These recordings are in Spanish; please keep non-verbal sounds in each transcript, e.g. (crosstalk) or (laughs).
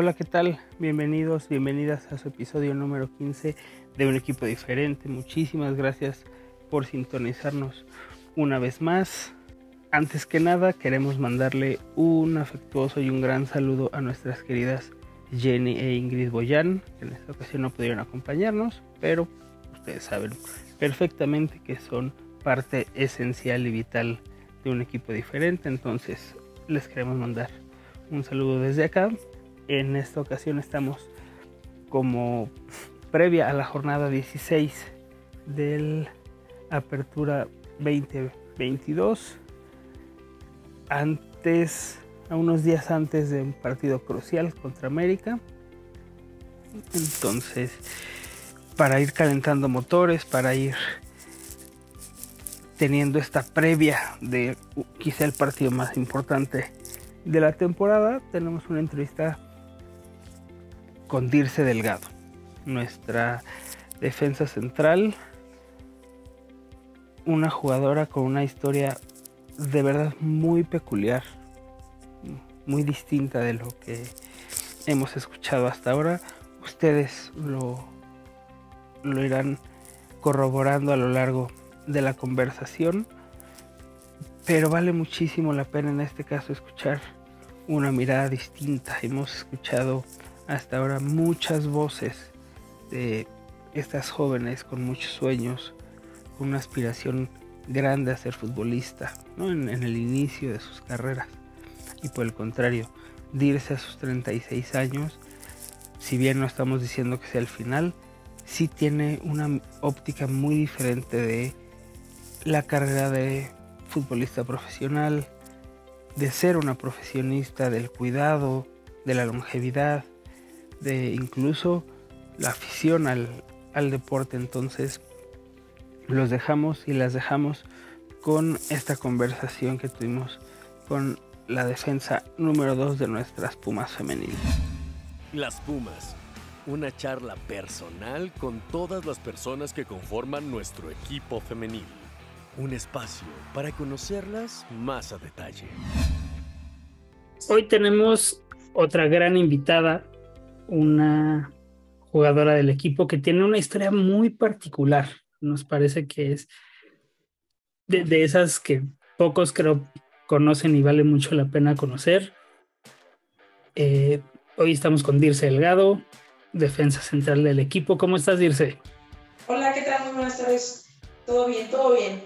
Hola, ¿qué tal? Bienvenidos, bienvenidas a su episodio número 15 de Un equipo diferente. Muchísimas gracias por sintonizarnos una vez más. Antes que nada, queremos mandarle un afectuoso y un gran saludo a nuestras queridas Jenny e Ingrid Boyan, que en esta ocasión no pudieron acompañarnos, pero ustedes saben perfectamente que son parte esencial y vital de un equipo diferente. Entonces, les queremos mandar un saludo desde acá en esta ocasión estamos como previa a la jornada 16 del Apertura 2022. Antes, a unos días antes de un partido crucial contra América. Entonces, para ir calentando motores, para ir teniendo esta previa de quizá el partido más importante de la temporada, tenemos una entrevista con Dirce Delgado, nuestra defensa central, una jugadora con una historia de verdad muy peculiar, muy distinta de lo que hemos escuchado hasta ahora. Ustedes lo, lo irán corroborando a lo largo de la conversación, pero vale muchísimo la pena en este caso escuchar una mirada distinta. Hemos escuchado hasta ahora muchas voces de estas jóvenes con muchos sueños, con una aspiración grande a ser futbolista, ¿no? en, el inicio de sus carreras. Y por el contrario, dirse a sus 36 años, si bien no estamos diciendo que sea el final, sí tiene una óptica muy diferente de la carrera de futbolista profesional, de ser una profesionista del cuidado, de la longevidad, de incluso la afición al, deporte. Entonces los dejamos y las dejamos con esta conversación que tuvimos con la defensa número 2 de nuestras Pumas femeniles. Las Pumas, una charla personal con todas las personas que conforman nuestro equipo femenil. Un espacio para conocerlas más a detalle. Hoy tenemos otra gran invitada una jugadora del equipo que tiene una historia muy particular. Nos parece que es de, esas que pocos creo conocen y vale mucho la pena conocer. Eh, hoy estamos con Dirce Delgado, defensa central del equipo. ¿Cómo estás, Dirce? Hola, ¿qué tal? Muy buenas tardes. Todo bien, todo bien.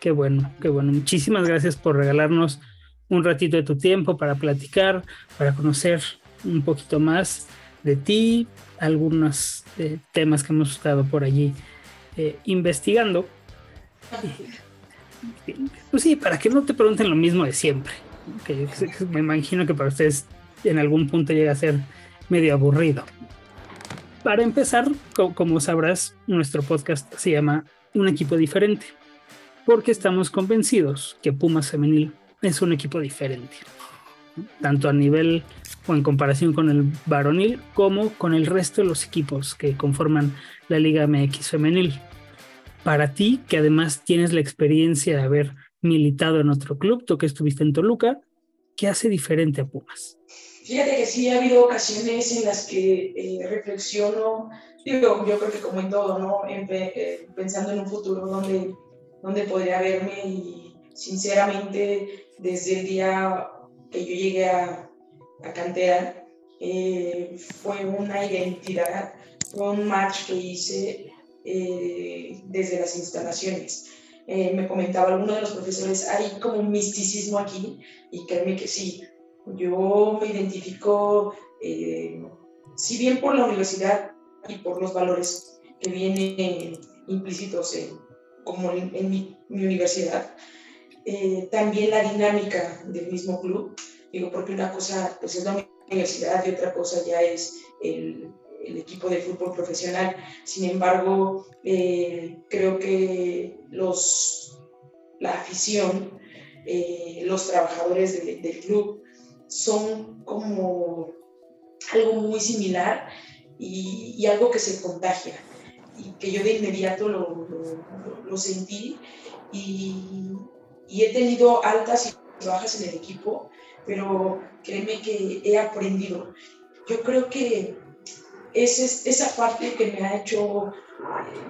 Qué bueno, qué bueno. Muchísimas gracias por regalarnos un ratito de tu tiempo para platicar, para conocer un poquito más de ti, algunos eh, temas que hemos estado por allí eh, investigando. Pues sí, para que no te pregunten lo mismo de siempre. Que me imagino que para ustedes en algún punto llega a ser medio aburrido. Para empezar, como sabrás, nuestro podcast se llama Un equipo diferente, porque estamos convencidos que Pumas Femenil es un equipo diferente, tanto a nivel o en comparación con el varonil como con el resto de los equipos que conforman la Liga MX femenil. Para ti, que además tienes la experiencia de haber militado en otro club, tú que estuviste en Toluca, ¿qué hace diferente a Pumas? Fíjate que sí ha habido ocasiones en las que eh, reflexiono, digo, yo creo que como en todo, ¿no? Eh, pensando en un futuro donde, donde podría verme y sinceramente desde el día que yo llegué a, a cantera, eh, fue una identidad, fue un match que hice eh, desde las instalaciones. Eh, me comentaba alguno de los profesores, hay como un misticismo aquí, y créeme que sí, yo me identifico, si bien por la universidad y por los valores que vienen implícitos en, como en, mi, mi, universidad, también la dinámica del mismo club Digo, porque una cosa pues es la universidad y otra cosa ya es el, el equipo de fútbol profesional. Sin embargo, eh, creo que los, la afición, eh, los trabajadores del club son como algo muy similar y, algo que se contagia y que yo de inmediato lo, lo, sentí y, y, he tenido altas y bajas en el equipo, pero créeme que he aprendido. Yo creo que es, esa parte que me ha hecho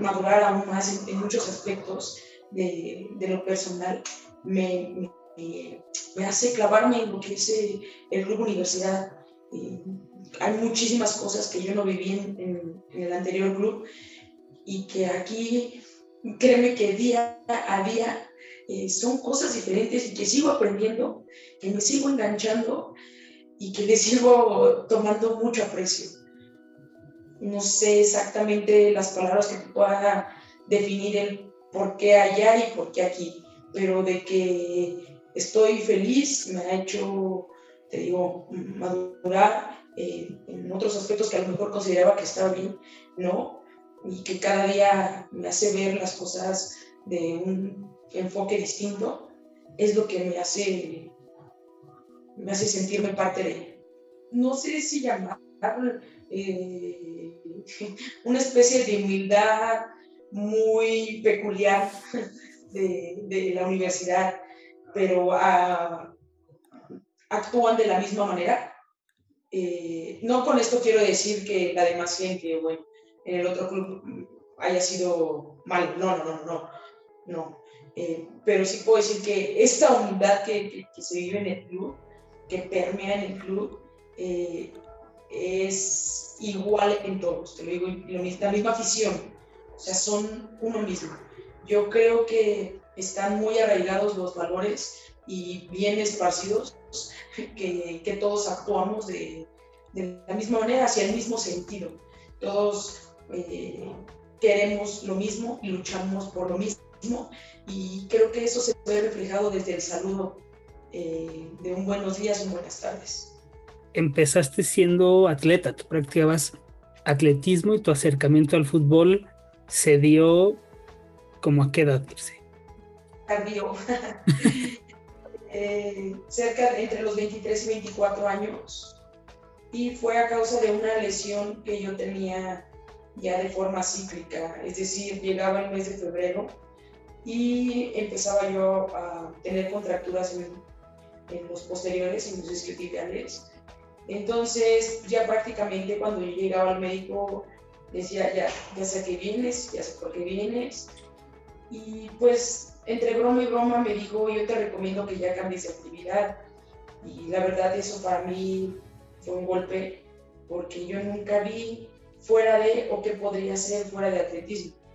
madurar aún más en, muchos aspectos de, de, lo personal, me, me, hace clavarme en lo que es el, el grupo universidad. hay muchísimas cosas que yo no viví en, en, el anterior club y que aquí, créeme que día a día eh, son cosas diferentes y que sigo aprendiendo, que me sigo enganchando y que le sigo tomando mucho aprecio. No sé exactamente las palabras que pueda definir el por qué allá y por qué aquí, pero de que estoy feliz me ha hecho, te digo, madurar eh, en otros aspectos que a lo mejor consideraba que estaba bien, ¿no? Y que cada día me hace ver las cosas de un enfoque distinto, es lo que me hace me hace sentirme parte de, no sé si llamar eh, (laughs) una especie de humildad muy peculiar (laughs) de, la universidad, pero ah, actúan de la misma manera. Eh, no con esto quiero decir que la demás gente, bueno, en el otro club haya sido mal, no, no, no, no, no. Eh, pero sí puedo decir que esta humildad que, se vive en el club que permea en el club eh, es igual en todos, te lo digo, la misma afición, o sea, son uno mismo. Yo creo que están muy arraigados los valores y bien esparcidos, que, que todos actuamos de, de, la misma manera, hacia el mismo sentido. Todos eh, queremos lo mismo y luchamos por lo mismo, y creo que eso se ve reflejado desde el saludo eh, de un buenos días, un buenas tardes. Empezaste siendo atleta, tú practicabas atletismo y tu acercamiento al fútbol se dio como a qué edad, Tardío. (laughs) eh, cerca entre los 23 y 24 años. Y fue a causa de una lesión que yo tenía ya de forma cíclica, es decir, llegaba el mes de febrero y empezaba yo a tener contracturas en, en los posteriores, en los isquiotibiales. Entonces, ya prácticamente cuando yo llegaba al médico, decía, ya, ya sé que vienes, ya sé por qué vienes. Y pues, entre broma y broma, me dijo, yo te recomiendo que ya cambies de actividad. Y la verdad, eso para mí fue un golpe, porque yo nunca vi fuera de, o qué podría ser fuera de atletismo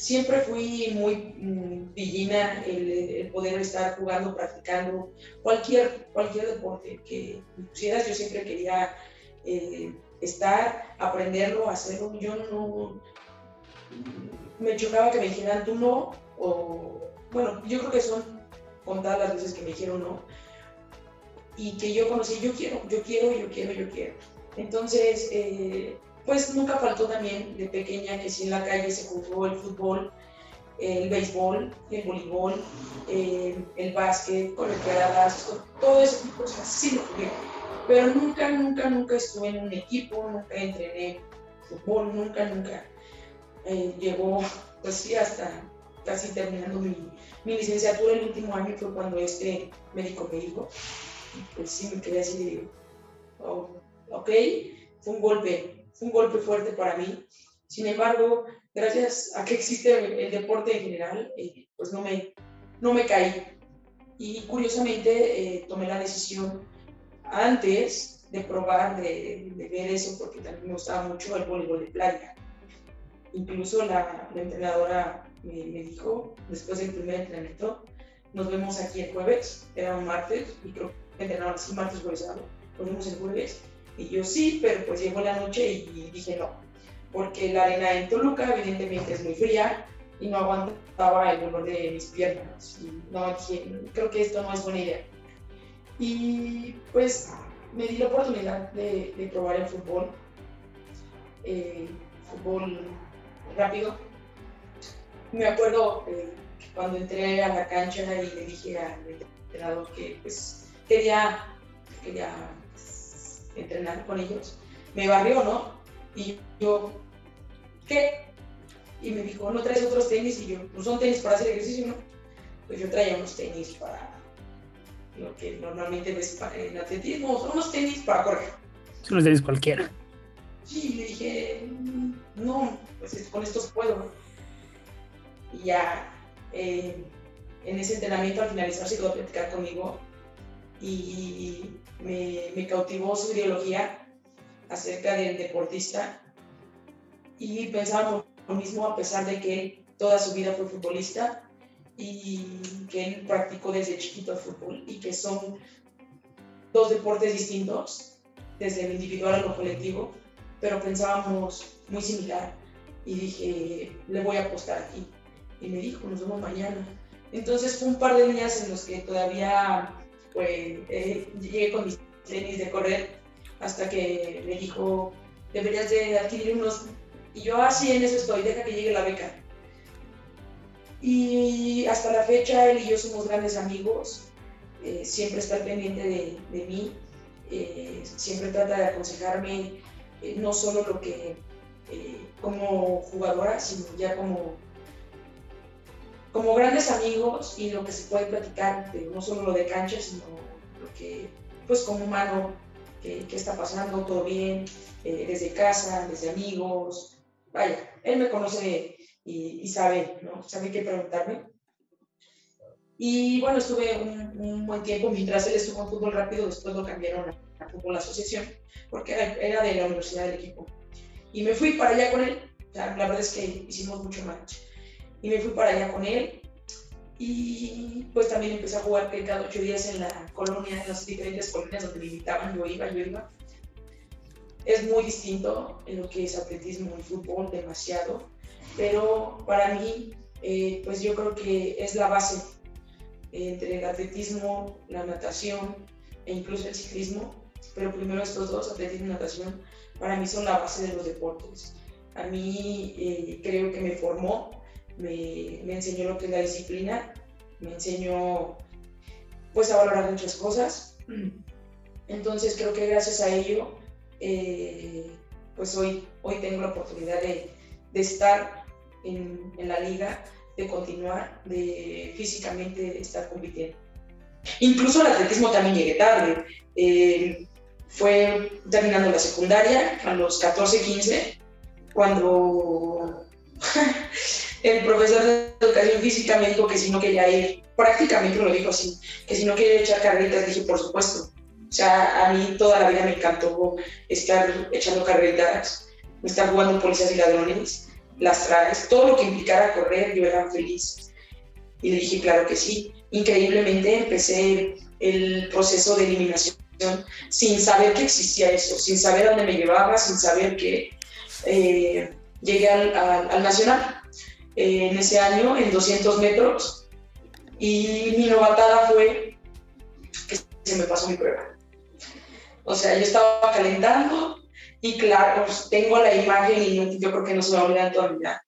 siempre fui muy mm, pillina el, poder estar jugando, practicando cualquier, cualquier deporte que pusieras. Yo siempre quería eh, estar, aprenderlo, hacerlo. Yo no. Me chocaba que me dijeran tú no, o. Bueno, yo creo que son contadas las veces que me dijeron no. Y que yo conocí, yo quiero, yo quiero, yo quiero, yo quiero. Entonces, eh, pues nunca faltó también de pequeña que si en la calle se jugó el fútbol, el béisbol, el voleibol, eh, el básquet, colegiadas, todo ese tipo de cosas, sí lo jugué. Pero nunca, nunca, nunca estuve en un equipo, nunca entrené fútbol, nunca, nunca. Eh, llegó, pues sí, hasta casi terminando mi, mi, licenciatura el último año fue cuando este médico me dijo, pues sí, me quedé así de, oh, ok, fue un golpe un golpe fuerte para mí. Sin embargo, gracias a que existe el deporte en general, eh, pues no me, no me caí. Y curiosamente eh, tomé la decisión antes de probar, de, ver eso, porque también me gustaba mucho el voleibol de playa. Incluso la, entrenadora me, dijo, después del primer entrenamiento, nos vemos aquí el jueves, era un martes, y creo que entrenaron así martes, jueves, nos vemos el jueves, y yo sí, pero pues llegó la noche y dije no, porque la arena en Toluca evidentemente es muy fría y no aguantaba el dolor de mis piernas. Y no, creo que esto no es buena idea. Y pues me di la oportunidad de, probar el fútbol. eh, fútbol rápido. Me acuerdo eh, cuando entré a la cancha y le dije al entrenador que pues quería, quería entrenar con ellos, me barrió, ¿no? Y yo, ¿qué? Y me dijo, ¿no traes otros tenis? Y yo, ¿no son tenis para hacer ejercicio, no? Pues yo traía unos tenis para lo que normalmente ves en atletismo, son unos tenis para correr. Son unos tenis cualquiera. Sí, le dije, mm, no, pues con estos puedo. Y ya eh, en ese entrenamiento al finalizar se quedó a platicar conmigo y me, cautivó su ideología acerca del deportista y pensábamos lo mismo a pesar de que toda su vida fue futbolista y que él practicó desde chiquito el fútbol y que son dos deportes distintos, desde el individual a lo colectivo, pero pensábamos muy similar y dije, le voy a apostar aquí. Y me dijo, nos vemos mañana. Entonces fue un par de días en los que todavía pues, eh, llegué con mis tenis de correr hasta que me dijo, deberías de adquirir unos. Y yo así ah, en eso estoy, deja que llegue la beca. Y hasta la fecha él y yo somos grandes amigos, eh, siempre está pendiente de, de mí, eh, siempre trata de aconsejarme eh, no solo lo que como jugadora, sino ya como, como grandes amigos y lo que se puede platicar, no solo lo de cancha, sino lo que, pues como humano, qué, está pasando, todo bien, desde casa, desde amigos. Vaya, él me conoce y, sabe, ¿no? Sabe qué preguntarme. Y bueno, estuve un, buen tiempo, mientras él estuvo en fútbol rápido, después lo cambiaron a, fútbol asociación, porque era, de la universidad del equipo. Y me fui para allá con él, la verdad es que hicimos mucho match. Y me fui para allá con él, y pues también empecé a jugar cada ocho días en la colonia, en las diferentes colonias donde me invitaban, yo iba, yo iba. Es muy distinto en lo que es atletismo y fútbol, demasiado pero para mí, eh, pues yo creo que es la base entre el atletismo, la natación e incluso el ciclismo, pero primero estos dos, atletismo y natación, para mí son la base de los deportes. A mí eh, creo que me formó, me, enseñó lo que es la disciplina, me enseñó pues a valorar muchas cosas. Entonces creo que gracias a ello, eh, pues hoy, hoy tengo la oportunidad de, de estar en, la liga, de continuar, de físicamente estar compitiendo. Incluso el atletismo también llegué tarde. Eh, fue terminando la secundaria a los 14, 15, cuando (laughs) el profesor de educación física me dijo que si no quería ir, prácticamente lo dijo así, que si no quería echar carreritas, dije por supuesto. O sea, a mí toda la vida me encantó estar echando carreritas, estar jugando policías y ladrones las traes, todo lo que implicara correr, yo era feliz. Y le dije, claro que sí. Increíblemente empecé el proceso de eliminación sin saber que existía eso, sin saber dónde me llevaba, sin saber que eh, llegué al, Nacional en ese año, en 200 metros, y mi novatada fue que se me pasó mi prueba. O sea, yo estaba calentando, y claro, pues, tengo la imagen, y yo creo que no se va a olvidar toda mi vida.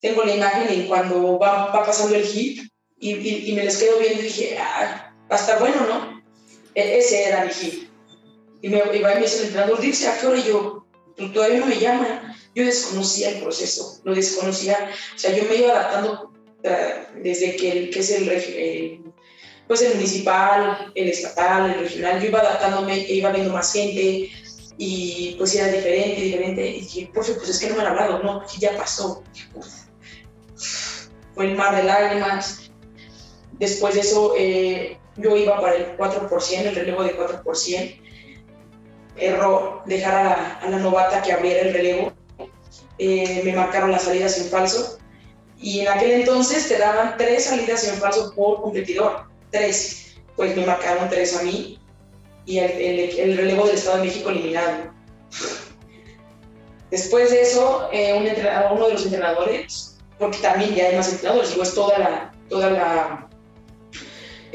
Tengo la imagen en cuando va, va pasando el hit y, y, me les quedo viendo y dije, ah, va a estar bueno, ¿no? E, ese era mi hit. Y me, y me dice el entrenador, dice, ¿a qué hora? Y yo, pues, todavía no me llaman. Yo desconocía el proceso, lo desconocía. O sea, yo me iba adaptando desde que, el, que es el, pues el municipal, el estatal, el regional, yo iba adaptándome, iba viendo más gente, y pues era diferente, diferente. Y dije, por pues es que no me han hablado, no, ya pasó. Fue el mar de lágrimas. Después de eso, eh, yo iba para el 4%, el relevo de 4%. Error, dejar a la, novata que abriera el relevo. Eh, me marcaron las salidas en falso. Y en aquel entonces te daban tres salidas en falso por competidor. Tres. Pues me marcaron tres a mí y el, relevo del Estado de México eliminado. Después de eso, eh, un uno de los entrenadores, porque también ya hay más entrenadores, digo, es toda la, toda la,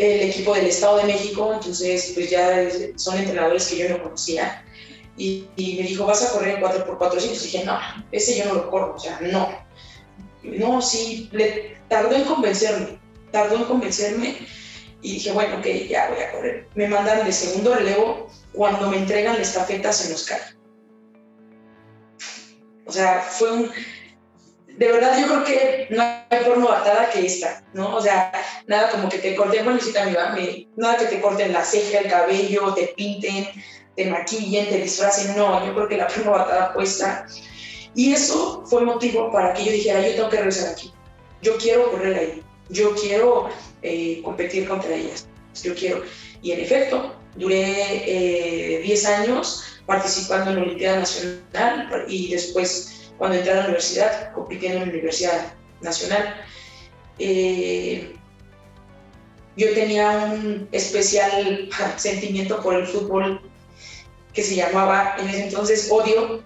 el equipo del Estado de México, entonces pues ya son entrenadores que yo no conocía. y, me dijo, vas a correr en 4x400. Y dije, no, ese yo no lo corro, o sea, no. No, sí, le tardó en convencerme, tardó en convencerme y dije, bueno, ok, ya voy a correr. Me mandan de segundo relevo, cuando me entregan la estafeta se nos cae. O sea, fue un... De verdad, yo creo que no hay forma batada que esta, ¿no? O sea, nada como que te corten, bueno, sí también va, nada que te corten la ceja, el cabello, te pinten, te maquillen, te disfracen, no, yo creo que la forma batada puesta. Y eso fue motivo para que yo dijera, yo tengo que regresar aquí, yo quiero correr ahí, yo quiero eh, competir contra ellas, yo quiero. Y en efecto, duré 10 eh, años participando en la Olimpiada Nacional y después, cuando entré a la universidad, compitiendo en la Universidad Nacional. Eh, yo tenía un especial (laughs) sentimiento por el fútbol que se llamaba en ese entonces odio,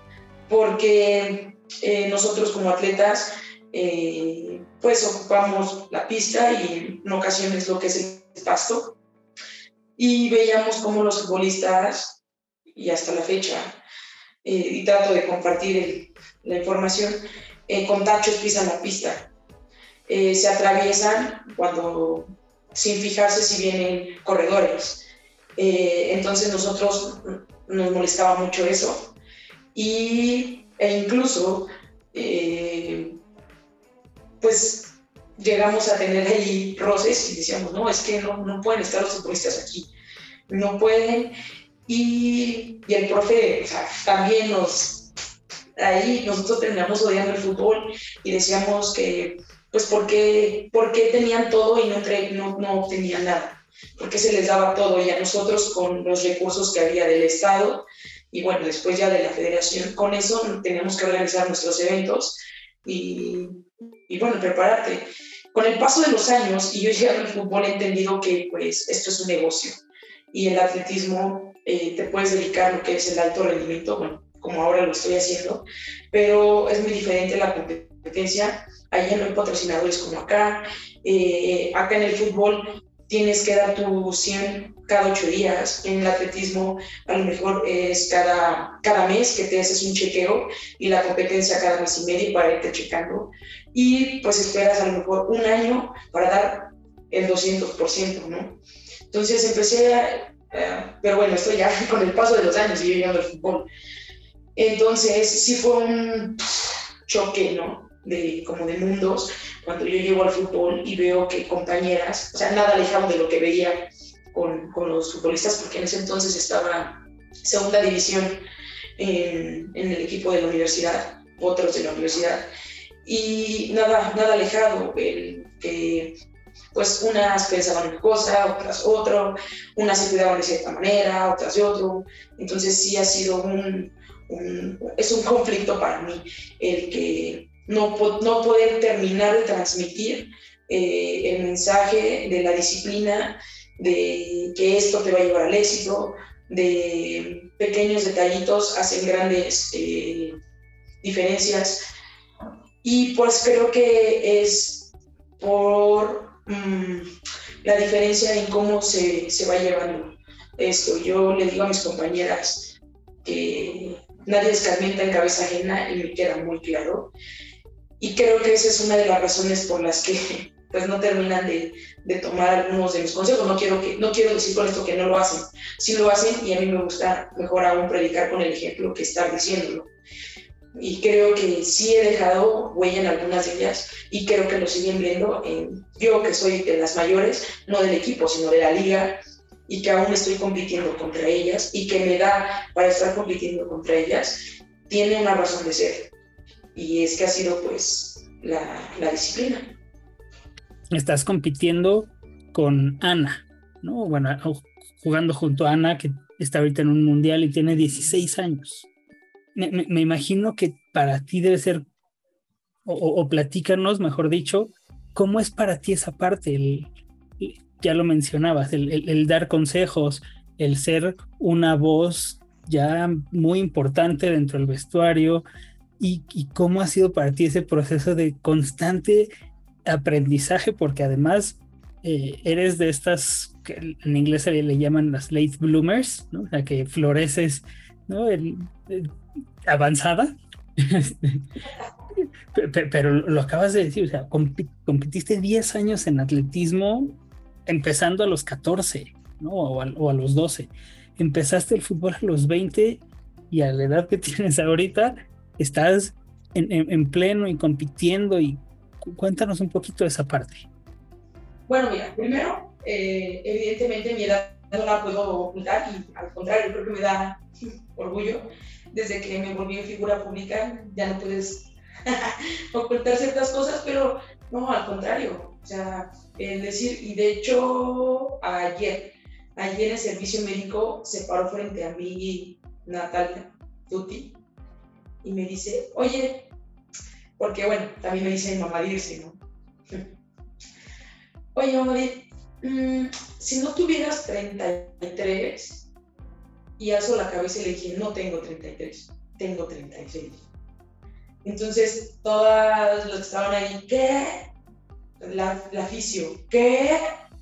porque eh, nosotros como atletas eh, pues ocupamos la pista y en ocasiones lo que es el pasto y veíamos como los futbolistas y hasta la fecha y trato de compartir la información con tachos pisan la pista se atraviesan cuando sin fijarse si vienen corredores entonces nosotros nos molestaba mucho eso. Y, e incluso, eh, pues llegamos a tener ahí roces y decíamos, no, es que no, no pueden estar los futbolistas aquí, no pueden. Y, y el profe también nos, ahí nosotros terminamos odiando el fútbol y decíamos que, pues, ¿por qué, tenían todo y no, no, no tenían nada? porque se les daba todo y a nosotros con los recursos que había del Estado y bueno, después ya de la federación, con eso teníamos que organizar nuestros eventos y, y bueno, prepararte. Con el paso de los años y yo llegando al fútbol he entendido que pues esto es un negocio y el atletismo eh, te puedes dedicar a lo que es el alto rendimiento, bueno, como ahora lo estoy haciendo, pero es muy diferente la competencia. Allá no hay patrocinadores como acá. Eh, acá en el fútbol tienes que dar tu 100 cada ocho días. En el atletismo a lo mejor es cada, cada mes que te haces un chequeo y la competencia cada mes y medio para irte checando. Y pues esperas a lo mejor un año para dar el 200%, ¿no? Entonces empecé a... pero bueno, esto ya (laughs) con el paso de los años y yo llegando al fútbol. Entonces sí fue un choque, ¿no? De, como de mundos, cuando yo llego al fútbol y veo que compañeras, o sea, nada alejado de lo que veía con, con los futbolistas, porque en ese entonces estaba segunda división en, en, el equipo de la universidad, otros de la universidad, y nada, nada alejado, el, que pues unas pensaban una cosa, otras otra, unas se cuidaban de cierta manera, otras de otro, entonces sí ha sido un, un es un conflicto para mí el que no, no poder terminar de transmitir eh, el mensaje de la disciplina, de que esto te va a llevar al éxito, de pequeños detallitos hacen grandes eh, diferencias. Y pues creo que es por mm, la diferencia en cómo se, se va llevando esto. Yo le digo a mis compañeras que nadie escarmienta en cabeza ajena y me queda muy claro. Y creo que esa es una de las razones por las que (laughs) pues no terminan de, tomar algunos de mis consejos. No quiero, que, no quiero decir con esto que no lo hacen. Sí lo hacen y a mí me gusta mejor aún predicar con el ejemplo que estar diciéndolo. Y creo que sí he dejado huella en algunas de ellas y creo que lo siguen viendo en, yo que soy de las mayores, no del equipo, sino de la liga, y que aún estoy compitiendo contra ellas y que me da para estar compitiendo contra ellas, tiene una razón de ser y es que ha sido pues la, disciplina. Estás compitiendo con Ana, ¿no? Bueno, jugando junto a Ana, que está ahorita en un mundial y tiene 16 años. Me, imagino que para ti debe ser, o, platícanos, mejor dicho, ¿cómo es para ti esa parte? Ya lo mencionabas, el dar consejos, el ser una voz ya muy importante dentro del vestuario, y, cómo ha sido para ti ese proceso de constante aprendizaje, porque además eh, eres de estas que en inglés se le, llaman las late bloomers, ¿no? o sea, que floreces ¿no? avanzada. (laughs) pero lo acabas de decir, o sea, competiste 10 años en atletismo empezando a los 14, ¿no? O a, los 12. Empezaste el fútbol a los 20 y a la edad que (laughs) tienes ahorita estás en, pleno y compitiendo y cuéntanos un poquito de esa parte. Bueno, mira, primero, eh, evidentemente mi edad no la puedo ocultar y al contrario, creo que me da (laughs) orgullo. Desde que me volví en figura pública ya no puedes (laughs) ocultar ciertas cosas, pero no, al contrario. O sea, el decir, y de hecho ayer, ayer el servicio médico se paró frente a mí Natalia Tuti y me dice, oye, porque bueno, también me dice mi mamá ¿no? (laughs) oye, mamá, mm, si no tuvieras 33, y alzo la cabeza y le dije, no tengo 33, tengo 36. Entonces, todas las que estaban ahí, ¿qué? La, la fisio, ¿qué?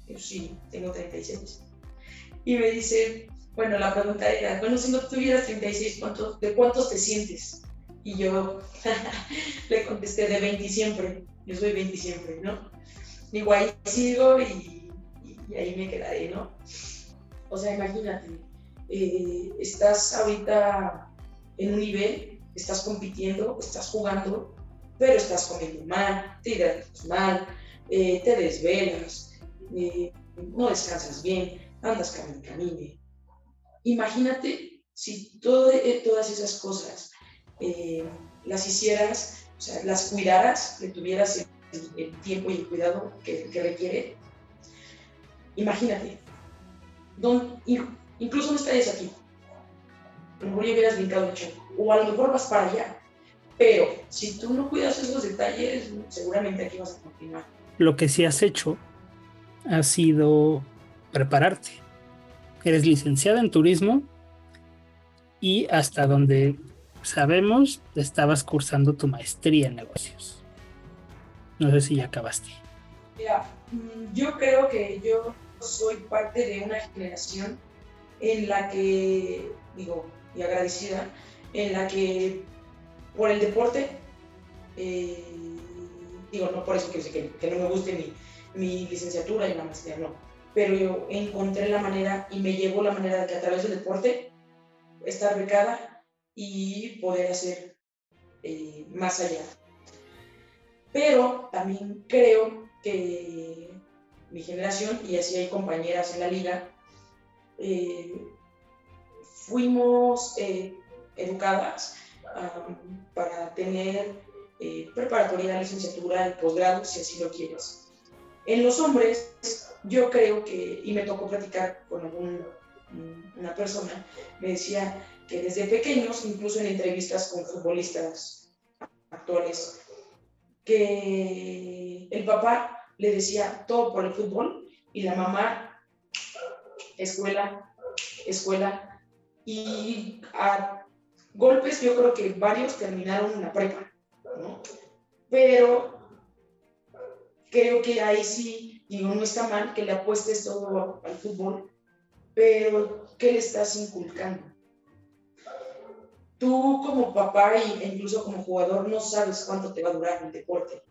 Yo, sí, tengo 36. Y me dice, bueno, la pregunta era, bueno, si no tuvieras 36, ¿cuántos, ¿de cuántos te sientes? Y yo (laughs) le contesté, de 20 siempre, yo soy 20 siempre, ¿no? Igual sigo y, y, ahí me quedaré, ¿no? O sea, imagínate, eh, estás ahorita en un nivel, estás compitiendo, estás jugando, pero estás comiendo mal, te hidratas mal, eh, te desvelas, eh, no descansas bien, andas camine, camine. Imagínate si todas esas cosas las hicieras, o sea, las cuidaras, le tuvieras el, tiempo y el cuidado que, requiere. Imagínate, don, Incluso no estarías aquí. A lo mejor ya hubieras brincado mucho. O a lo mejor vas para allá. Pero si tú no cuidas esos detalles, seguramente aquí vas a continuar. Lo que sí has hecho ha sido prepararte. Eres licenciada en turismo y hasta donde sabemos estabas cursando tu maestría en negocios. No sé si ya acabaste. Mira, mm, yo creo que yo soy parte de una generación en la que, digo, y agradecida, en la que por el deporte, eh, digo, no por eso que, que, que no me guste mi, licenciatura y la maestría, no, pero yo encontré la manera y me llevó la manera de que a través del deporte estar becada y poder hacer eh, más allá. Pero también creo que mi generación, y así hay compañeras en la liga, eh, fuimos eh, educadas para tener eh, preparatoria, licenciatura, el posgrado, si así lo quieres. En los hombres, yo creo que, y me tocó platicar con una persona, me decía que desde pequeños, incluso en entrevistas con futbolistas actuales, que el papá le decía todo por el fútbol y la mamá escuela, escuela, y a golpes yo creo que varios terminaron la prepa. Pero creo que ahí sí, digo, no está mal que le apuestes todo al fútbol, pero ¿qué le estás inculcando? Tú como papá e incluso como jugador no sabes cuánto te va a durar el deporte.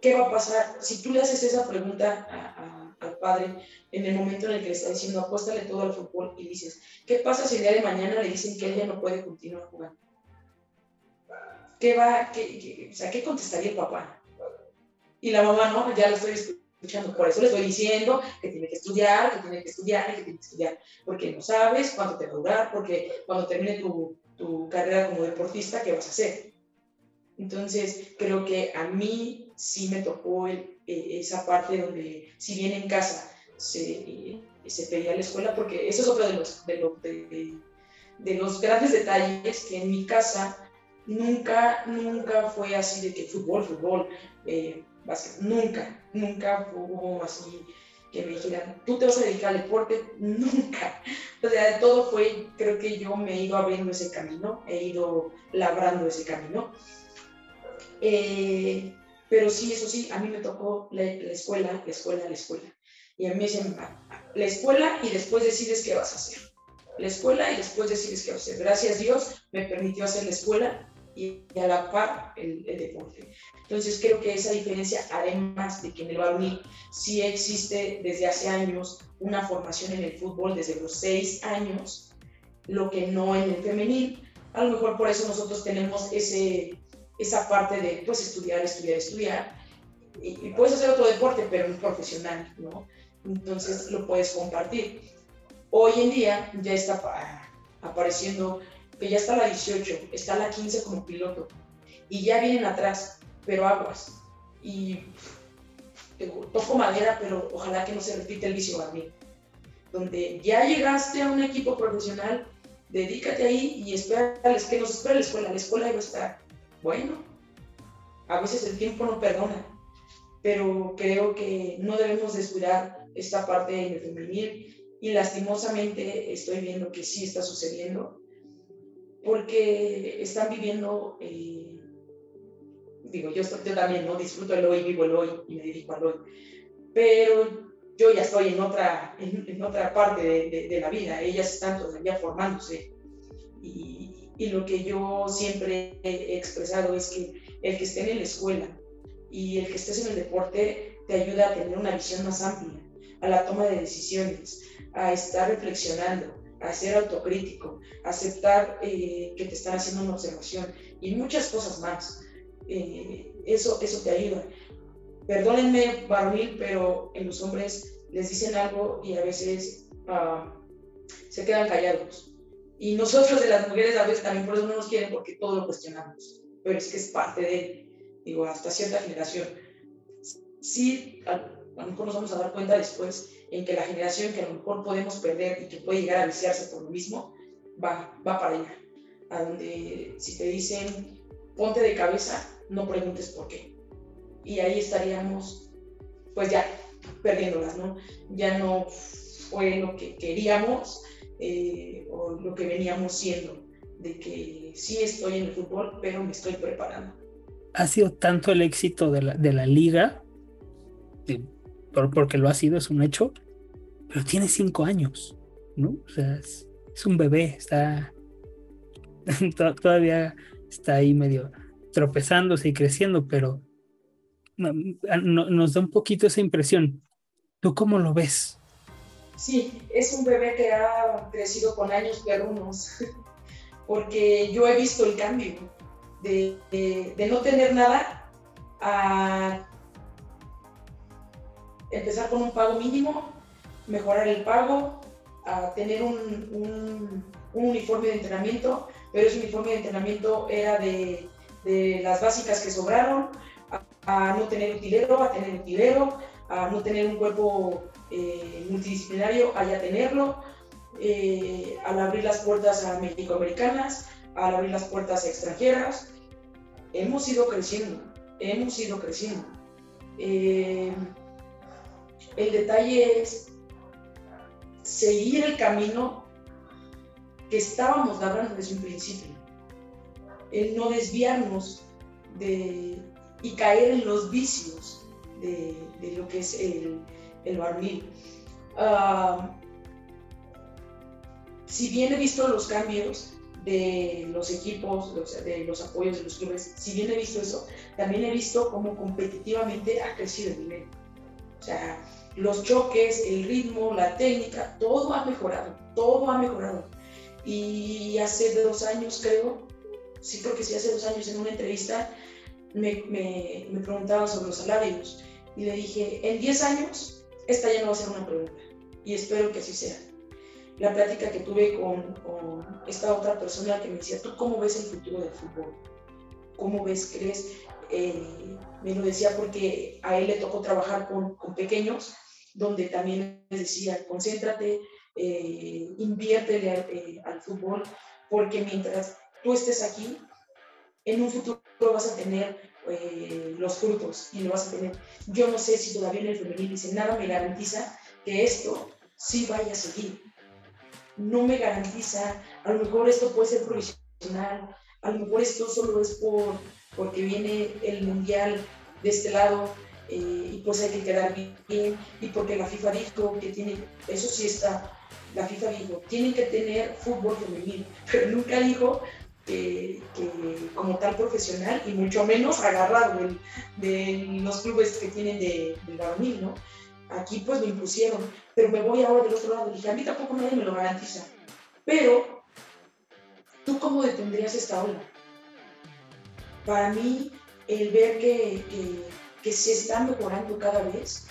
¿Qué va a pasar? Si tú le haces esa pregunta al padre en el momento en el que le está diciendo apuéstale todo al fútbol y dices, ¿qué pasa si el día de mañana le dicen que él ya no puede continuar jugando? ¿Qué va, qué, o sea, ¿qué contestaría el papá? Y la mamá, no, ya lo estoy escuchando, por eso le estoy diciendo que tiene que estudiar, que tiene que estudiar y que tiene que estudiar, porque no sabes cuánto te va a durar, porque cuando termine tu, tu carrera como deportista, ¿qué vas a hacer? Entonces, creo que a mí sí me tocó el, eh, esa parte donde, si bien en casa se, se pedía la escuela, porque eso es otro de los, de, de, los grandes detalles que en mi casa nunca, nunca fue así de que fútbol, fútbol, eh, nunca, nunca hubo así que me dijeran, tú te vas a dedicar al deporte, nunca. O sea, todo fue, creo que yo me he ido abriendo ese camino, he ido labrando ese camino. Eh, pero sí, eso sí, a mí me tocó la, escuela, la escuela, la escuela. Y a mí me dicen, la escuela y después decides qué vas a hacer. la escuela y después decirles qué hacer. Gracias a Dios me permitió hacer la escuela y a la par el, deporte. Entonces creo que esa diferencia, además de que en el varonil sí existe desde hace años una formación en el fútbol desde los seis años, lo que no en el femenil, a lo mejor por eso nosotros tenemos ese, esa parte de pues estudiar, estudiar, estudiar, y, y puedes hacer otro deporte, pero no profesional, ¿no? Entonces lo puedes compartir. Hoy en día ya está apareciendo que ya está la 18, está la 15 como piloto y ya vienen atrás, pero aguas. Y toco madera, pero ojalá que no se repita el vicio mí. Donde ya llegaste a un equipo profesional, dedícate ahí y espérales que nos espera la escuela. La escuela va a estar. Bueno, a veces el tiempo no perdona, pero creo que no debemos descuidar esta parte en el femenil y lastimosamente estoy viendo que sí está sucediendo porque están viviendo, eh, digo, yo, yo, también no disfruto el hoy, vivo el hoy y me dedico al hoy, pero yo ya estoy en otra, en, otra parte de, de, la vida, ellas están todavía formándose. Y, y lo que yo siempre he expresado es que el que esté en la escuela y el que estés en el deporte te ayuda a tener una visión más amplia, a la toma de decisiones, a estar reflexionando, a ser autocrítico, aceptar eh, que te están haciendo una observación y muchas cosas más. Eh, eso, eso te ayuda. Perdónenme, varonil, pero en los hombres les dicen algo y a veces ah, se quedan callados. Y nosotros de las mujeres a veces también por eso no nos quieren porque todo lo cuestionamos. Pero es que es parte de, digo, hasta cierta generación. Sí, a, a lo mejor nos vamos a dar cuenta después en que la generación que a lo mejor podemos perder y que puede llegar a viciarse por lo mismo, va, va para allá. A donde si te dicen ponte de cabeza, no preguntes por qué. Y ahí estaríamos, pues ya, perdiéndolas, ¿no? Ya no fue lo que queríamos eh, o lo que veníamos siendo, de que sí estoy en el fútbol, pero me estoy preparando. Ha sido tanto el éxito de la, de la liga, porque lo ha sido, es un hecho, pero tiene cinco años, ¿no? O sea, es, un bebé, está (laughs) todavía está ahí medio tropezándose y creciendo, pero nos da un poquito esa impresión. ¿Tú cómo lo ves? Sí, es un bebé que ha crecido con años perrunos, (laughs) porque yo he visto el cambio de, de no tener nada a empezar con un pago mínimo, mejorar el pago, a tener un, uniforme de entrenamiento, pero ese uniforme de entrenamiento era de, las básicas que sobraron, a, no tener utilero, a tener utilero, a no tener un cuerpo eh, multidisciplinario, a ya tenerlo, eh, al abrir las puertas a México-americanas, al abrir las puertas a extranjeras. Hemos ido creciendo, hemos ido creciendo. Eh, el detalle es seguir el camino que estábamos labrando desde un principio. El no desviarnos de, y caer en los vicios de, lo que es el, el ah, si bien he visto los cambios de los equipos, de los apoyos de los clubes, si bien he visto eso, también he visto cómo competitivamente ha crecido el nivel. O sea, los choques, el ritmo, la técnica, todo ha mejorado, todo ha mejorado. Y hace dos años, creo, sí creo que sí, hace dos años en una entrevista me, me, me preguntaban sobre los salarios y le dije, en 10 años, esta ya no va a ser una pregunta y espero que así sea. La plática que tuve con, con esta otra persona que me decía, ¿tú cómo ves el futuro del fútbol? ¿Cómo ves, crees? Eh, me lo decía porque a él le tocó trabajar con, pequeños, donde también les decía, concéntrate, eh, inviértele eh, al, fútbol, porque mientras tú estés aquí, en un futuro vas a tener eh, los frutos y lo vas a tener. Yo no sé si todavía en el femenil dice, nada me garantiza que esto sí vaya a seguir. No me garantiza, a lo mejor esto puede ser profesional, a lo mejor esto solo es por porque viene el mundial de este lado, eh, y pues hay que quedar bien, y porque la FIFA dijo que tiene, eso sí está, la FIFA dijo, tienen que tener fútbol femenino, (laughs) pero nunca dijo que, como tal profesional y mucho menos agarrado de, los clubes que tienen de, del varonil, ¿no? Aquí pues me impusieron, pero me voy ahora del otro lado. Dije, a mí tampoco nadie me lo garantiza. Pero, ¿tú cómo detendrías esta ola? Para mí, el ver que, que, se está mejorando cada vez,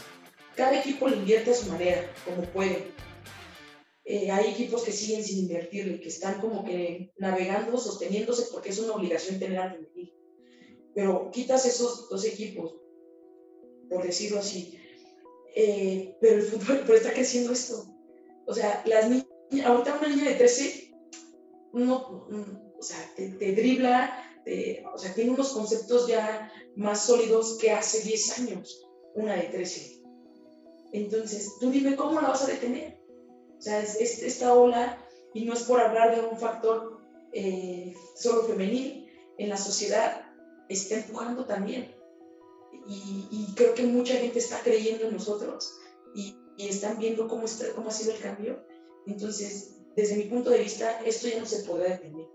cada equipo le invierte a su manera, como puede. Eh, hay equipos que siguen sin invertirle, que están como que navegando, sosteniéndose porque es una obligación tener al femenil. Pero quitas esos dos equipos, por decirlo así, eh, pero el fútbol pero está creciendo esto. O sea, las niñas, ahorita una niña de 13, no, o sea, te, dribla, o sea, tiene unos conceptos ya más sólidos que hace 10 años, una de 13. Entonces, tú dime cómo la vas a detener. O sea, es, esta ola, y no es por hablar de un factor eh, solo femenil, en la sociedad está empujando también y, creo que mucha gente está creyendo en nosotros y, están viendo cómo, está, cómo ha sido el cambio. Entonces, desde mi punto de vista, esto ya no se podrá detener.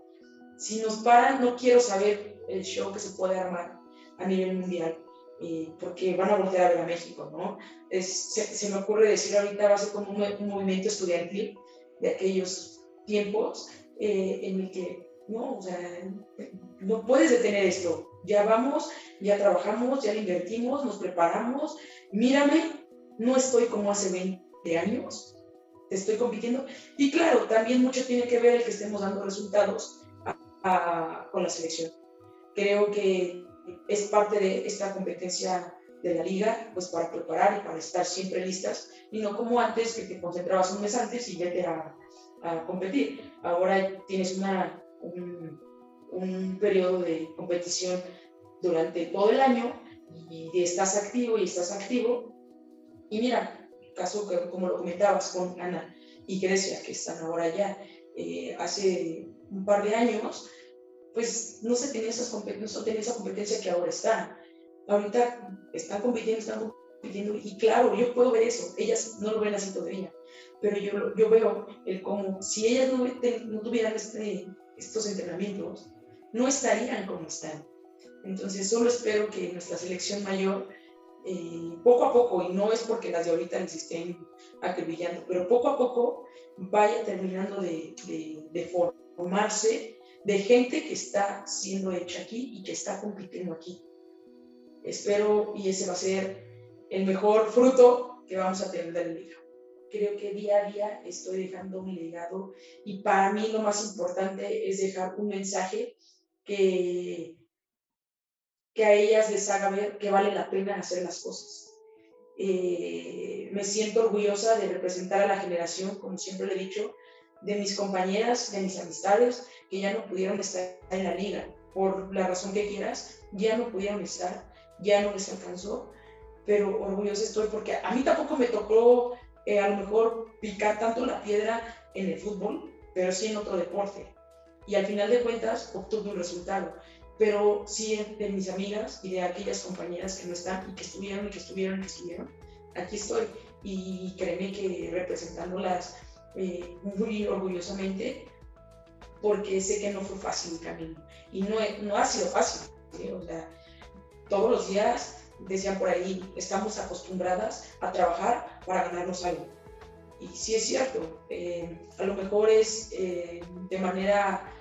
Si nos paran, no quiero saber el show que se puede armar a nivel mundial, eh, porque van a voltear a ver a México, ¿no? Es, se, me ocurre decir ahorita va a ser como un, movimiento estudiantil de aquellos tiempos eh, en el que, no, o sea, no puedes detener esto, ya vamos, ya trabajamos, ya invertimos, nos preparamos, mírame, no estoy como hace 20 años, estoy compitiendo. Y claro, también mucho tiene que ver el que estemos dando resultados con la selección. Creo que es parte de esta competencia de la liga, pues para preparar y para estar siempre listas, y no como antes que te concentrabas un mes antes y vete a, a competir. Ahora tienes una, un, un periodo de competición durante todo el año y estás activo y estás activo. Y mira, caso que, como lo comentabas con Ana y Grecia, que están ahora ya, eh, hace un par de años, pues no se tenía, esas no esa competencia que ahora está. Ahorita están compitiendo, están compitiendo, y claro, yo puedo ver eso, ellas no lo ven así todavía, pero yo, yo veo el cómo, si ellas no, no tuvieran este, estos entrenamientos, no estarían como están. Entonces, solo espero que nuestra selección mayor, eh, poco a poco, y no es porque las de ahorita les estén acribillando, pero poco a poco vaya terminando de, de, formarse de gente que está siendo hecha aquí y que está compitiendo aquí. Espero, y ese va a ser el mejor fruto que vamos a tener de la liga. Creo que día a día estoy dejando un legado y para mí lo más importante es dejar un mensaje que, que a ellas les haga ver que vale la pena hacer las cosas. Eh, me siento orgullosa de representar a la generación, como siempre le he dicho, de mis compañeras, de mis amistades, que ya no pudieron estar en la liga, por la razón que quieras, ya no pudieron estar, ya no les alcanzó, pero orgullosa estoy porque a mí tampoco me tocó eh, a lo mejor picar tanto la piedra en el fútbol, pero sí en otro deporte. Y al final de cuentas obtuve un resultado. Pero sí de mis amigas y de aquellas compañeras que no están y que estuvieron y que estuvieron y que estuvieron, aquí estoy. Y créeme que representándolas eh, orgullosamente porque sé que no fue fácil el camino y no, no ha sido fácil. O sea, todos los días decían por ahí, estamos acostumbradas a trabajar para ganarnos algo. Y sí es cierto, eh, a lo mejor es eh, de manera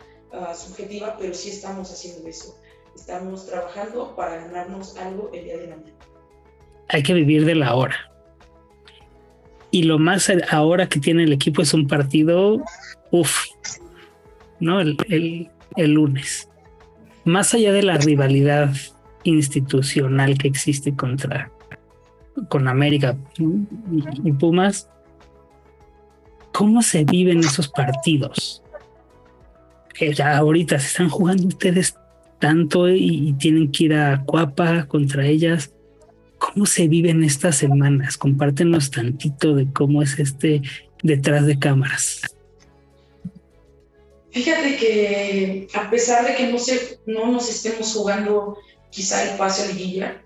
subjetiva, pero sí estamos haciendo eso. Estamos trabajando para ganarnos algo el día de mañana. Hay que vivir de la hora. Y lo más ahora que tiene el equipo es un partido, uff, ¿no? El, el, el lunes. Más allá de la rivalidad institucional que existe contra con América y Pumas, ¿cómo se viven esos partidos? ya ahorita se están jugando ustedes tanto y, tienen que ir a Cuapa contra ellas. ¿Cómo se viven estas semanas? Compártenos tantito de cómo es este detrás de cámaras. Fíjate que a pesar de que no, se, no nos estemos jugando quizá el pase a liguilla,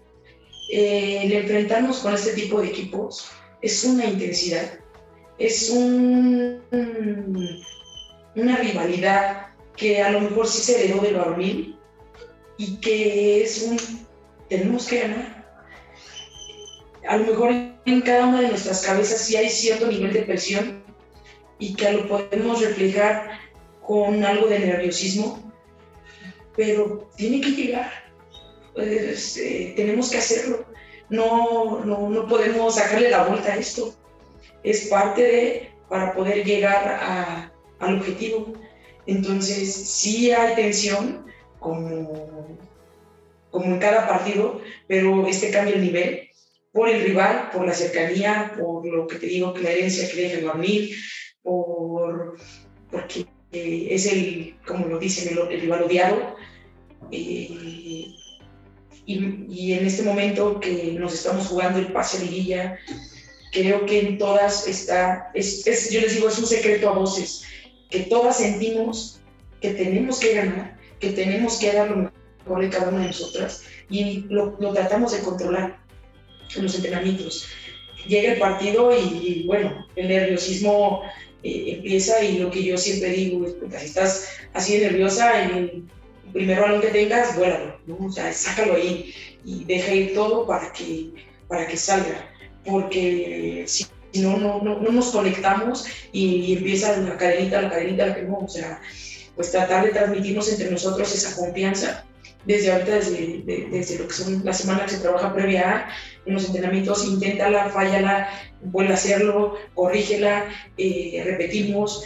eh, el enfrentarnos con este tipo de equipos es una intensidad, es un, una rivalidad que a lo mejor sí se heredó del varonil y que es un, tenemos que ganar. A lo mejor en cada una de nuestras cabezas sí hay cierto nivel de presión y que lo podemos reflejar con algo de nerviosismo, pero tiene que llegar. Eh, tenemos que hacerlo. No, no, no, podemos sacarle la vuelta a esto. Es parte de para poder llegar al objetivo. Entonces, sí hay tensión, como, como en cada partido, pero este cambia el nivel por el rival, por la cercanía, por lo que te digo, que la herencia que deja dormir, por, porque eh, es el, como lo dicen, el, rival odiado. Eh, y, y, en este momento que nos estamos jugando el pase a liguilla, creo que en todas está, es, es, yo les digo, es un secreto a voces, que todas sentimos que tenemos que ganar, que tenemos que dar lo mejor de cada una de nosotras y lo, lo tratamos de controlar los entrenamientos. Llega el partido y, bueno, el nerviosismo eh, empieza y lo que yo siempre digo es, si estás así de nerviosa, el primer balón que tengas, vuélalo, ¿no? o sea, sácalo ahí y deja ir todo para que, para que salga, porque si no, no, no, no nos conectamos y, empieza la cadenita, la cadenita, la que no, o sea, pues tratar de transmitirnos entre nosotros esa confianza desde ahorita, desde, desde lo que son las semanas que se trabaja previa en los entrenamientos, inténtala, fállala, vuelve a hacerlo, corrígela, eh, repetimos,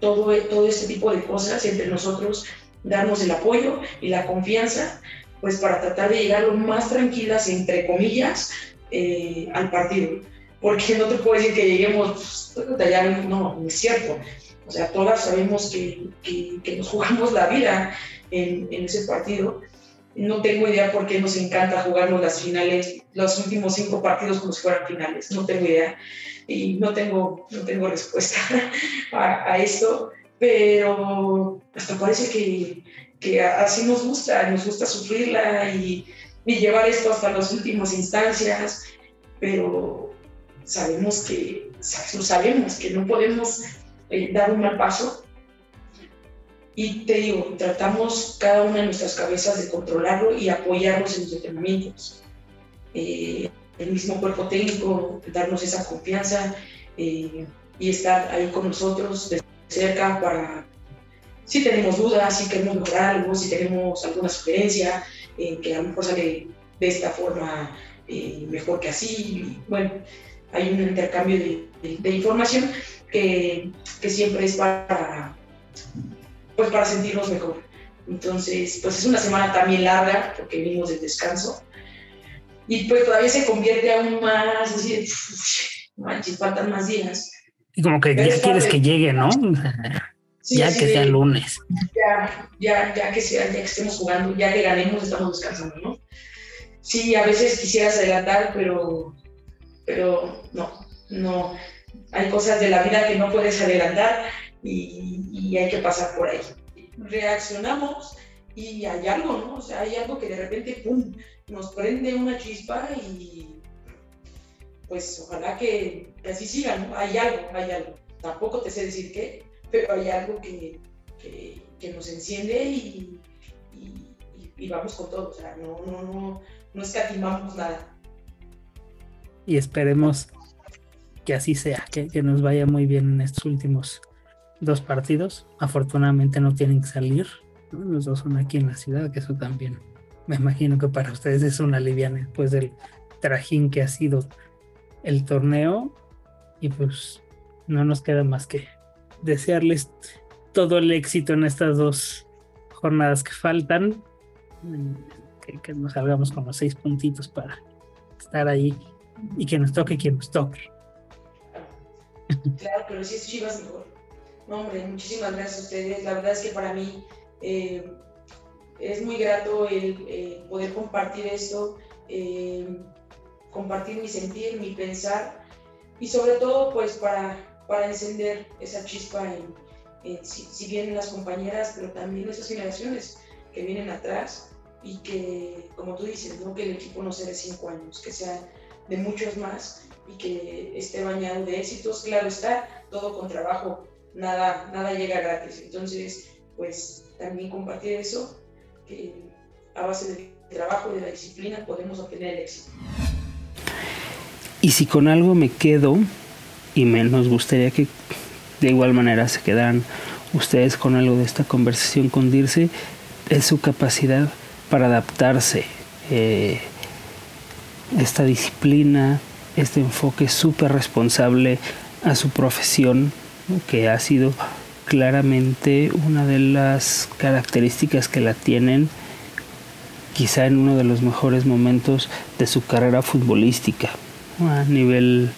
todo, todo este tipo de cosas entre nosotros, darnos el apoyo y la confianza, pues para tratar de llegar lo más tranquilas, entre comillas, eh, al partido. Porque no te puedo decir que lleguemos, pues, no, no es cierto. O sea, todas sabemos que, que, que nos jugamos la vida en, en ese partido no tengo idea por qué nos encanta jugarnos las finales, los últimos cinco partidos como si fueran finales. No tengo idea y no tengo, no tengo respuesta (laughs) a, esto, pero hasta parece que, que, así nos gusta, nos gusta sufrirla y, llevar esto hasta las últimas instancias, pero sabemos que, sabemos que no podemos eh, dar un mal paso y te digo, tratamos cada una de nuestras cabezas de controlarlo y apoyarnos en los entrenamientos. Eh, el mismo cuerpo técnico, darnos esa confianza eh, y estar ahí con nosotros de cerca para, si tenemos dudas, si queremos mejorar algo, si tenemos alguna sugerencia, eh, que a lo mejor sale de esta forma mejor que así. Bueno, hay un intercambio de, de información que, que siempre es para pues para sentirnos mejor. Entonces, pues es una semana también larga porque venimos de descanso y pues todavía se convierte aún más, así, manches, faltan más días. Y como que ya quieres que llegue, ¿no? ya que sea lunes. Ya, ya, ya que sea, ya que estemos jugando, ya que ganemos, estamos descansando, ¿no? Sí, a veces quisieras adelantar, pero, pero no, no. Hay cosas de la vida que no puedes adelantar y, hay que pasar por ahí. Reaccionamos y hay algo, ¿no? O sea, hay algo que de repente, ¡pum!, nos prende una chispa y pues ojalá que, así siga, ¿no? Hay algo, hay algo. Tampoco te sé decir qué, pero hay algo que, que, nos enciende y, y, vamos con todo. O sea, no, no, no, no escatimamos nada. Y esperemos que así sea, que, que nos vaya muy bien en estos últimos dos partidos. Afortunadamente no tienen que salir. Los dos son aquí en la ciudad, que eso también me imagino que para ustedes es una liviana después del trajín que ha sido el torneo. Y pues no nos queda más que desearles todo el éxito en estas dos jornadas que faltan. Que, nos salgamos con los seis puntitos para estar ahí y que nos toque quien nos toque. Claro, pero si es Chivas mejor hombre, muchísimas gracias a ustedes. La verdad es que para mí eh, es muy grato el poder compartir esto, eh, compartir mi sentir, mi pensar y sobre todo pues para, para encender esa chispa en, si, bien en las compañeras, pero también esas generaciones que vienen atrás, y que, como tú dices, ¿no? que el equipo no sea de cinco años, que sea de muchos más y que esté bañado de éxitos. Claro está, todo con trabajo, nada, nada llega gratis. Entonces, pues también compartir eso, que a base del trabajo y de la disciplina podemos obtener el éxito. Y si con algo me quedo, y me nos gustaría que de igual manera se quedaran ustedes con algo de esta conversación con Dirce, es su capacidad para adaptarse. Eh, esta disciplina, este enfoque súper responsable a su profesión, que ha sido claramente una de las características que la tienen quizá en uno de los mejores momentos de su carrera futbolística. A nivel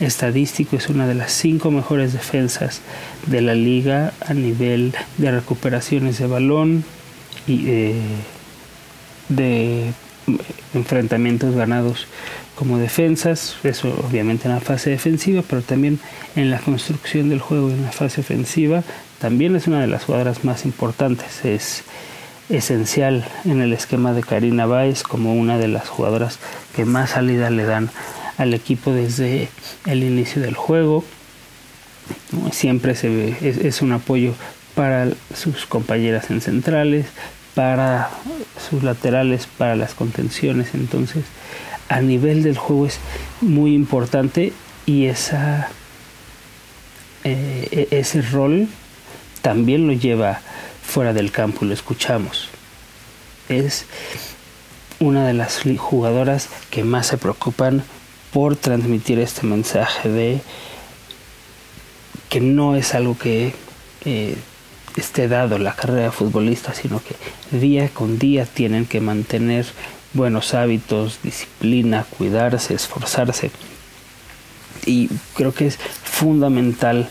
estadístico es una de las cinco mejores defensas de la liga a nivel de recuperaciones de balón y eh, de enfrentamientos ganados como defensas, eso obviamente en la fase defensiva, pero también en la construcción del juego en la fase ofensiva, también es una de las jugadoras más importantes, es esencial en el esquema de Karina Báez como una de las jugadoras que más salida le dan al equipo desde el inicio del juego. Siempre se ve, es un apoyo para sus compañeras en centrales, para sus laterales, para las contenciones. Entonces, a nivel del juego es muy importante y esa, eh, e-, ese rol también lo lleva fuera del campo y lo escuchamos. Es una de las jugadoras que más se preocupan por transmitir este mensaje de que no es algo que eh, esté dado la carrera futbolista, sino que día con día tienen que mantener buenos hábitos, disciplina, cuidarse, esforzarse. Y creo que es fundamental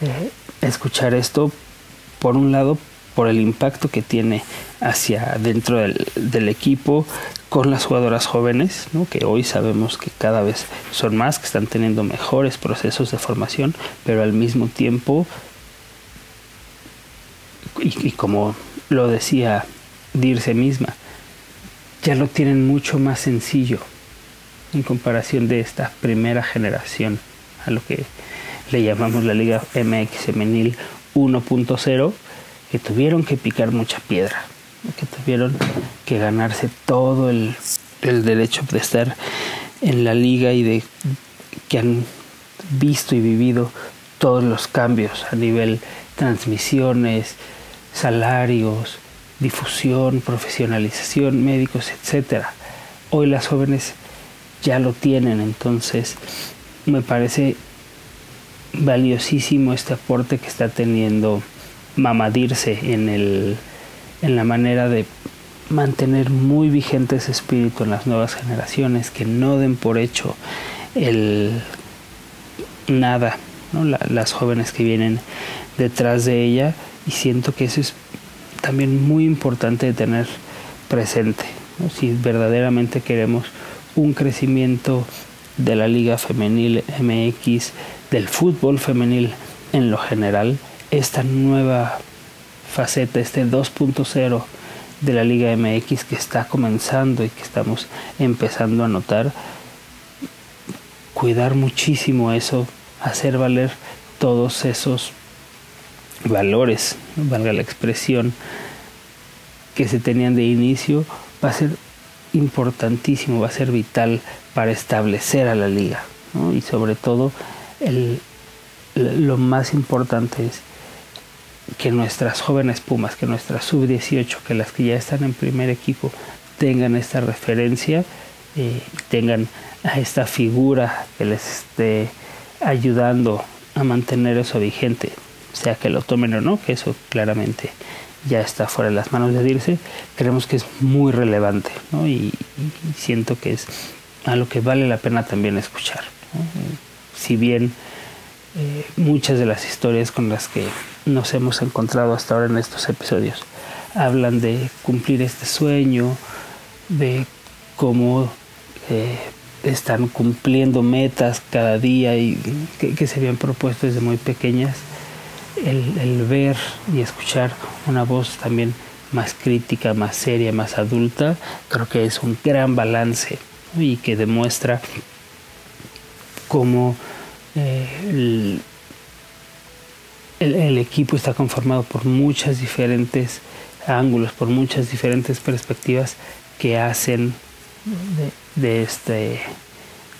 eh, escuchar esto, por un lado, por el impacto que tiene hacia dentro del, equipo con las jugadoras jóvenes, que hoy sabemos que cada vez son más, que están teniendo mejores procesos de formación, pero al mismo tiempo y, como lo decía Dirce misma, ya lo tienen mucho más sencillo en comparación de esta primera generación, a lo que le llamamos la Liga MX Femenil 1.0, que tuvieron que picar mucha piedra, que tuvieron que ganarse todo el, el derecho de estar en la liga y de que han visto y vivido todos los cambios a nivel transmisiones, salarios, difusión, profesionalización, médicos, etcétera. Hoy las jóvenes ya lo tienen, entonces me parece valiosísimo este aporte que está teniendo Mamadirse en el en la manera de mantener muy vigente ese espíritu en las nuevas generaciones, que no den por hecho el nada, ¿no? las jóvenes que vienen detrás de ella y siento que eso es también muy importante de tener presente. Si verdaderamente queremos un crecimiento de la liga femenil MX, del fútbol femenil en lo general, esta nueva faceta, este 2.0 de la Liga MX que está comenzando y que estamos empezando a notar, cuidar muchísimo eso, hacer valer todos esos valores, valga la expresión, que se tenían de inicio, va a ser importantísimo, va a ser vital para establecer a la liga. Y sobre todo, el, lo más importante es que nuestras jóvenes Pumas, que nuestras sub-18, que las que ya están en primer equipo, tengan esta referencia, eh, tengan a esta figura que les esté ayudando a mantener eso vigente sea que lo tomen o no, que eso claramente ya está fuera de las manos de Dirce, creemos que es muy relevante y, siento que es a lo que vale la pena también escuchar. Si bien eh, muchas de las historias con las que nos hemos encontrado hasta ahora en estos episodios hablan de cumplir este sueño, de cómo eh, están cumpliendo metas cada día y que se habían propuesto desde muy pequeñas el, ver y escuchar una voz también más crítica, más seria, más adulta, creo que es un gran balance y que demuestra cómo eh, el, equipo está conformado por muchas diferentes ángulos, por muchas diferentes perspectivas que hacen de, este,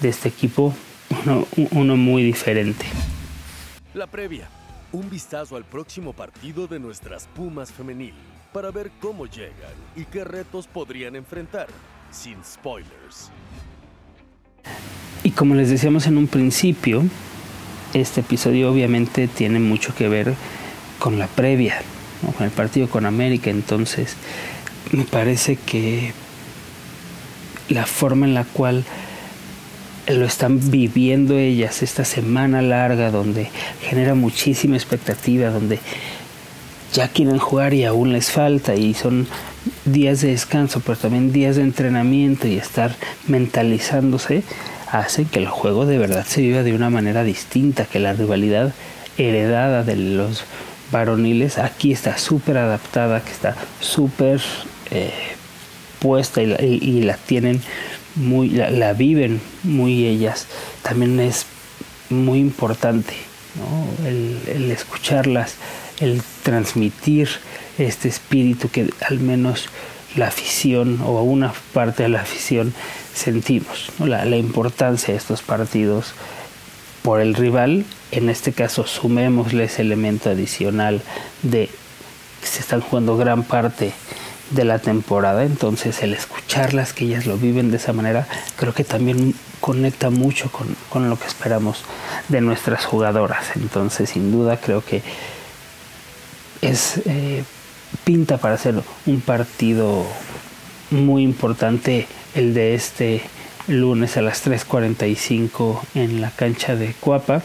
este equipo uno, uno muy diferente. La previa, un vistazo al próximo partido de nuestras Pumas femenil para ver cómo llegan y qué retos podrían enfrentar, sin spoilers. Y como les decíamos en un principio, este episodio obviamente tiene mucho que ver con la previa, con el partido con América, entonces me parece que la forma en la cual lo están viviendo ellas esta semana larga donde genera muchísima expectativa, donde ya quieren jugar y aún les falta y son días de descanso, pero también días de entrenamiento y estar mentalizándose, hace que el juego de verdad se viva de una manera distinta, que la rivalidad heredada de los varoniles aquí está súper adaptada, que está súper eh, puesta y la, tienen muy, la, viven muy ellas. También es muy importante el, el escucharlas, el transmitir este espíritu que al menos la afición o una parte de la afición sentimos, la, la, importancia de estos partidos por el rival, en este caso sumémosle ese elemento adicional de que se están jugando gran parte de la temporada, entonces el escucharlas, que ellas lo viven de esa manera, creo que también conecta mucho con, con lo que esperamos de nuestras jugadoras, entonces sin duda creo que es eh, pinta para ser un partido muy importante el de este lunes a las 3.45 en la cancha de Cuapa,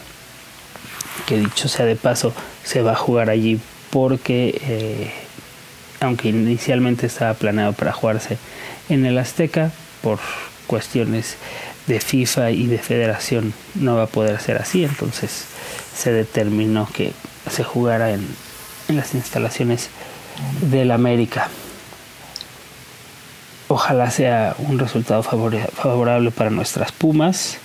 que dicho sea de paso, se va a jugar allí porque, eh, aunque inicialmente estaba planeado para jugarse en el Azteca, por cuestiones de FIFA y de federación no va a poder ser así, entonces se determinó que se jugara en, las instalaciones del América. Ojalá sea un resultado favorable para nuestras Pumas.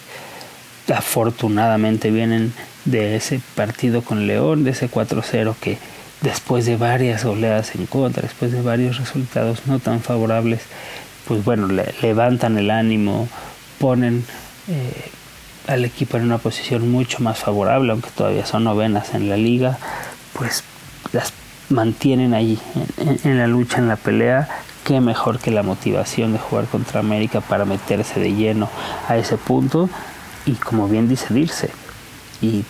Afortunadamente vienen de ese partido con León, de ese 4-0 que después de varias oleadas en contra, después de varios resultados no tan favorables, pues bueno, levantan el ánimo, ponen eh, al equipo en una posición mucho más favorable, aunque todavía son novenas en la liga, pues las mantienen allí en, la lucha, en la pelea, qué mejor que la motivación de jugar contra América para meterse de lleno a ese punto y como bien dice Dirce y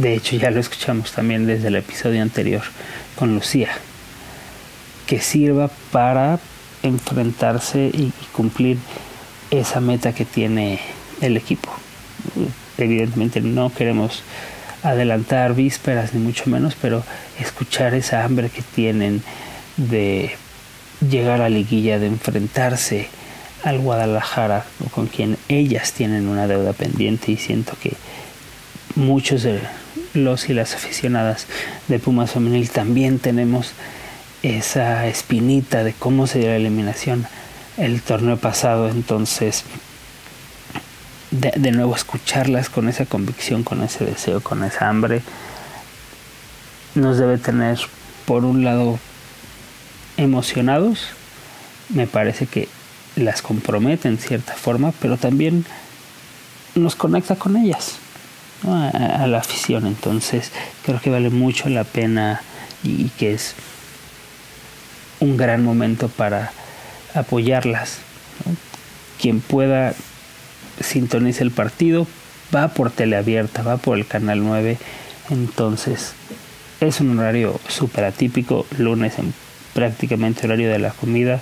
de hecho ya lo escuchamos también desde el episodio anterior con Lucía que sirva para enfrentarse y cumplir esa meta que tiene el equipo. Evidentemente no queremos adelantar vísperas ni mucho menos, pero escuchar esa hambre que tienen de llegar a liguilla, de enfrentarse al Guadalajara, con quien ellas tienen una deuda pendiente y siento que muchos de los y las aficionadas de Pumas Femenil también tenemos esa espinita de cómo se dio la eliminación el torneo pasado, entonces de, nuevo escucharlas con esa convicción, con ese deseo, con esa hambre, nos debe tener, por un lado, emocionados, me parece que las compromete en cierta forma, pero también nos conecta con ellas, a, la afición. Entonces creo que vale mucho la pena y, que es un gran momento para apoyarlas. Quien pueda sintoniza el partido, va por teleabierta, va por el canal 9, entonces es un horario súper atípico, lunes en prácticamente horario de la comida,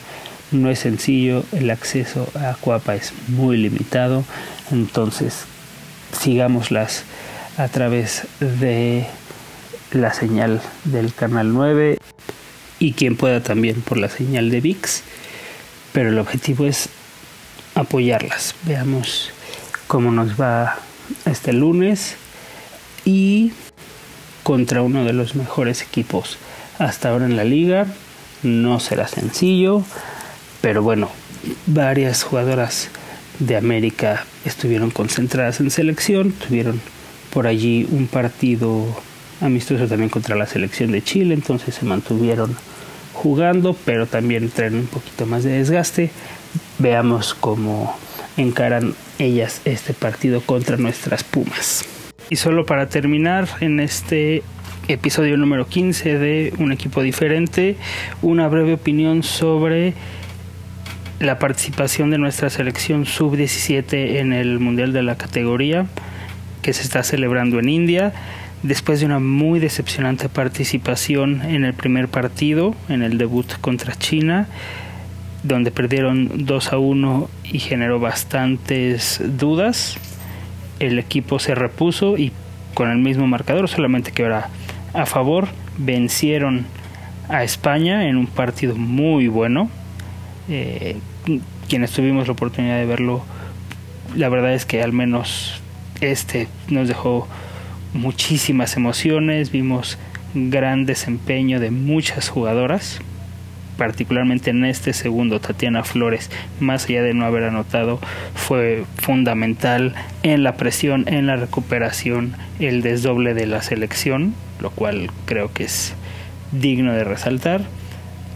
no es sencillo, el acceso a Cuapa es muy limitado, entonces sigámoslas a través de la señal del canal 9 y quien pueda también por la señal de VIX, pero el objetivo es apoyarlas. Veamos cómo nos va este lunes y contra uno de los mejores equipos hasta ahora en la liga, no será sencillo, pero bueno, varias jugadoras de América estuvieron concentradas en selección, tuvieron por allí un partido amistoso también contra la selección de Chile, entonces se mantuvieron jugando, pero también traen un poquito más de desgaste. Veamos cómo encaran ellas este partido contra nuestras Pumas. Y solo para terminar en este episodio número 15 de Un equipo diferente, una breve opinión sobre la participación de nuestra selección sub-17 en el Mundial de la categoría que se está celebrando en India después de una muy decepcionante participación en el primer partido, en el debut contra China, donde perdieron 2 a 1 y generó bastantes dudas. El equipo se repuso y con el mismo marcador, solamente que ahora a favor, vencieron a España en un partido muy bueno. Eh, quienes tuvimos la oportunidad de verlo, la verdad es que al menos este nos dejó muchísimas emociones, vimos gran desempeño de muchas jugadoras, particularmente en este segundo, Tatiana Flores, más allá de no haber anotado, fue fundamental en la presión, en la recuperación, el desdoble de la selección, lo cual creo que es digno de resaltar.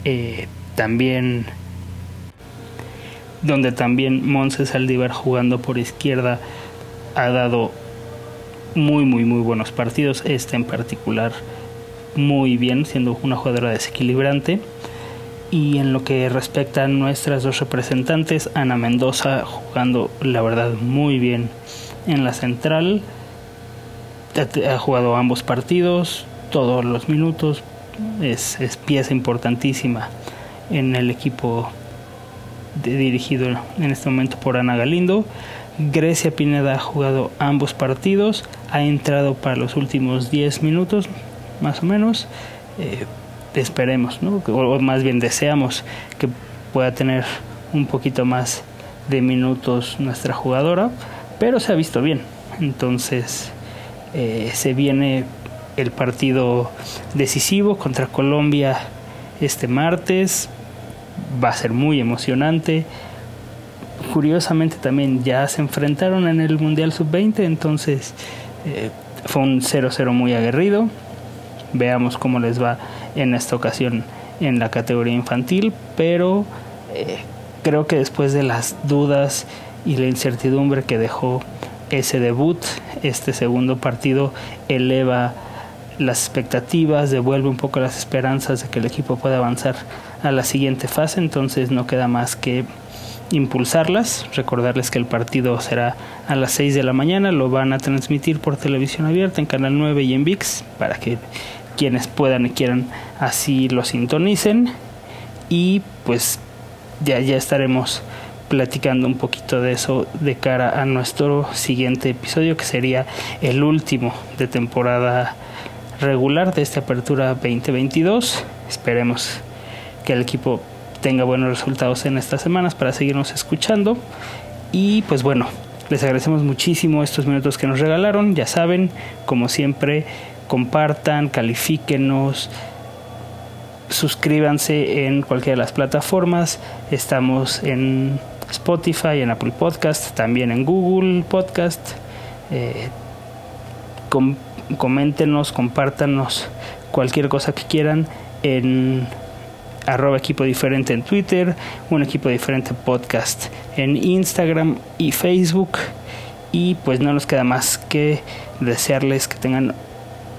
Eh, también donde también Monse Saldívar jugando por izquierda ha dado muy, muy, muy buenos partidos. Este en particular muy bien, siendo una jugadora desequilibrante. Y en lo que respecta a nuestras dos representantes, Ana Mendoza jugando la verdad muy bien en la central. Ha jugado ambos partidos, todos los minutos. Es, es pieza importantísima en el equipo dirigido en este momento por Ana Galindo. Grecia Pineda ha jugado ambos partidos, ha entrado para los últimos 10 minutos, más o menos. Eh, esperemos, ¿no? o más bien deseamos que pueda tener un poquito más de minutos nuestra jugadora, pero se ha visto bien. Entonces eh, se viene el partido decisivo contra Colombia este martes. Va a ser muy emocionante curiosamente también ya se enfrentaron en el Mundial Sub-20, entonces eh, fue un 0-0 muy aguerrido. Veamos cómo les va en esta ocasión en la categoría infantil, pero eh, creo que después de las dudas y la incertidumbre que dejó ese debut, este segundo partido eleva las expectativas, devuelve un poco las esperanzas de que el equipo pueda avanzar a la siguiente fase, entonces no queda más que impulsarlas. Recordarles que el partido será a las 6 de la mañana, lo van a transmitir por televisión abierta en Canal 9 y en VIX para que quienes puedan y quieran así lo sintonicen. Y pues ya, ya estaremos platicando un poquito de eso de cara a nuestro siguiente episodio que sería el último de temporada regular de esta apertura 2022. Esperemos que el equipo tenga buenos resultados en estas semanas para seguirnos escuchando. Y pues bueno, les agradecemos muchísimo estos minutos que nos regalaron. Ya saben, como siempre, compartan, califíquenos, suscríbanse en cualquiera de las plataformas. Estamos en Spotify, en Apple Podcast, también en Google Podcast. Eh, coméntenos, compártanos cualquier cosa que quieran en arroba equipo diferente en Twitter, un equipo diferente podcast en Instagram y Facebook. Y pues no nos queda más que desearles que tengan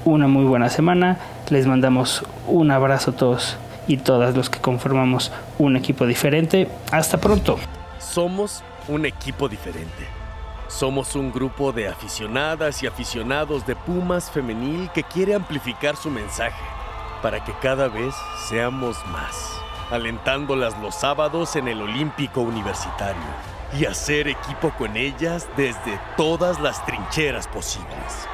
una muy buena semana. Les mandamos un abrazo a todos y todas los que conformamos un equipo diferente. Hasta pronto. Somos un equipo diferente. Somos un grupo de aficionadas y aficionados de Pumas femenil que quiere amplificar su mensaje para que cada vez seamos más, alentándolas los sábados en el Olímpico Universitario y hacer equipo con ellas desde todas las trincheras posibles.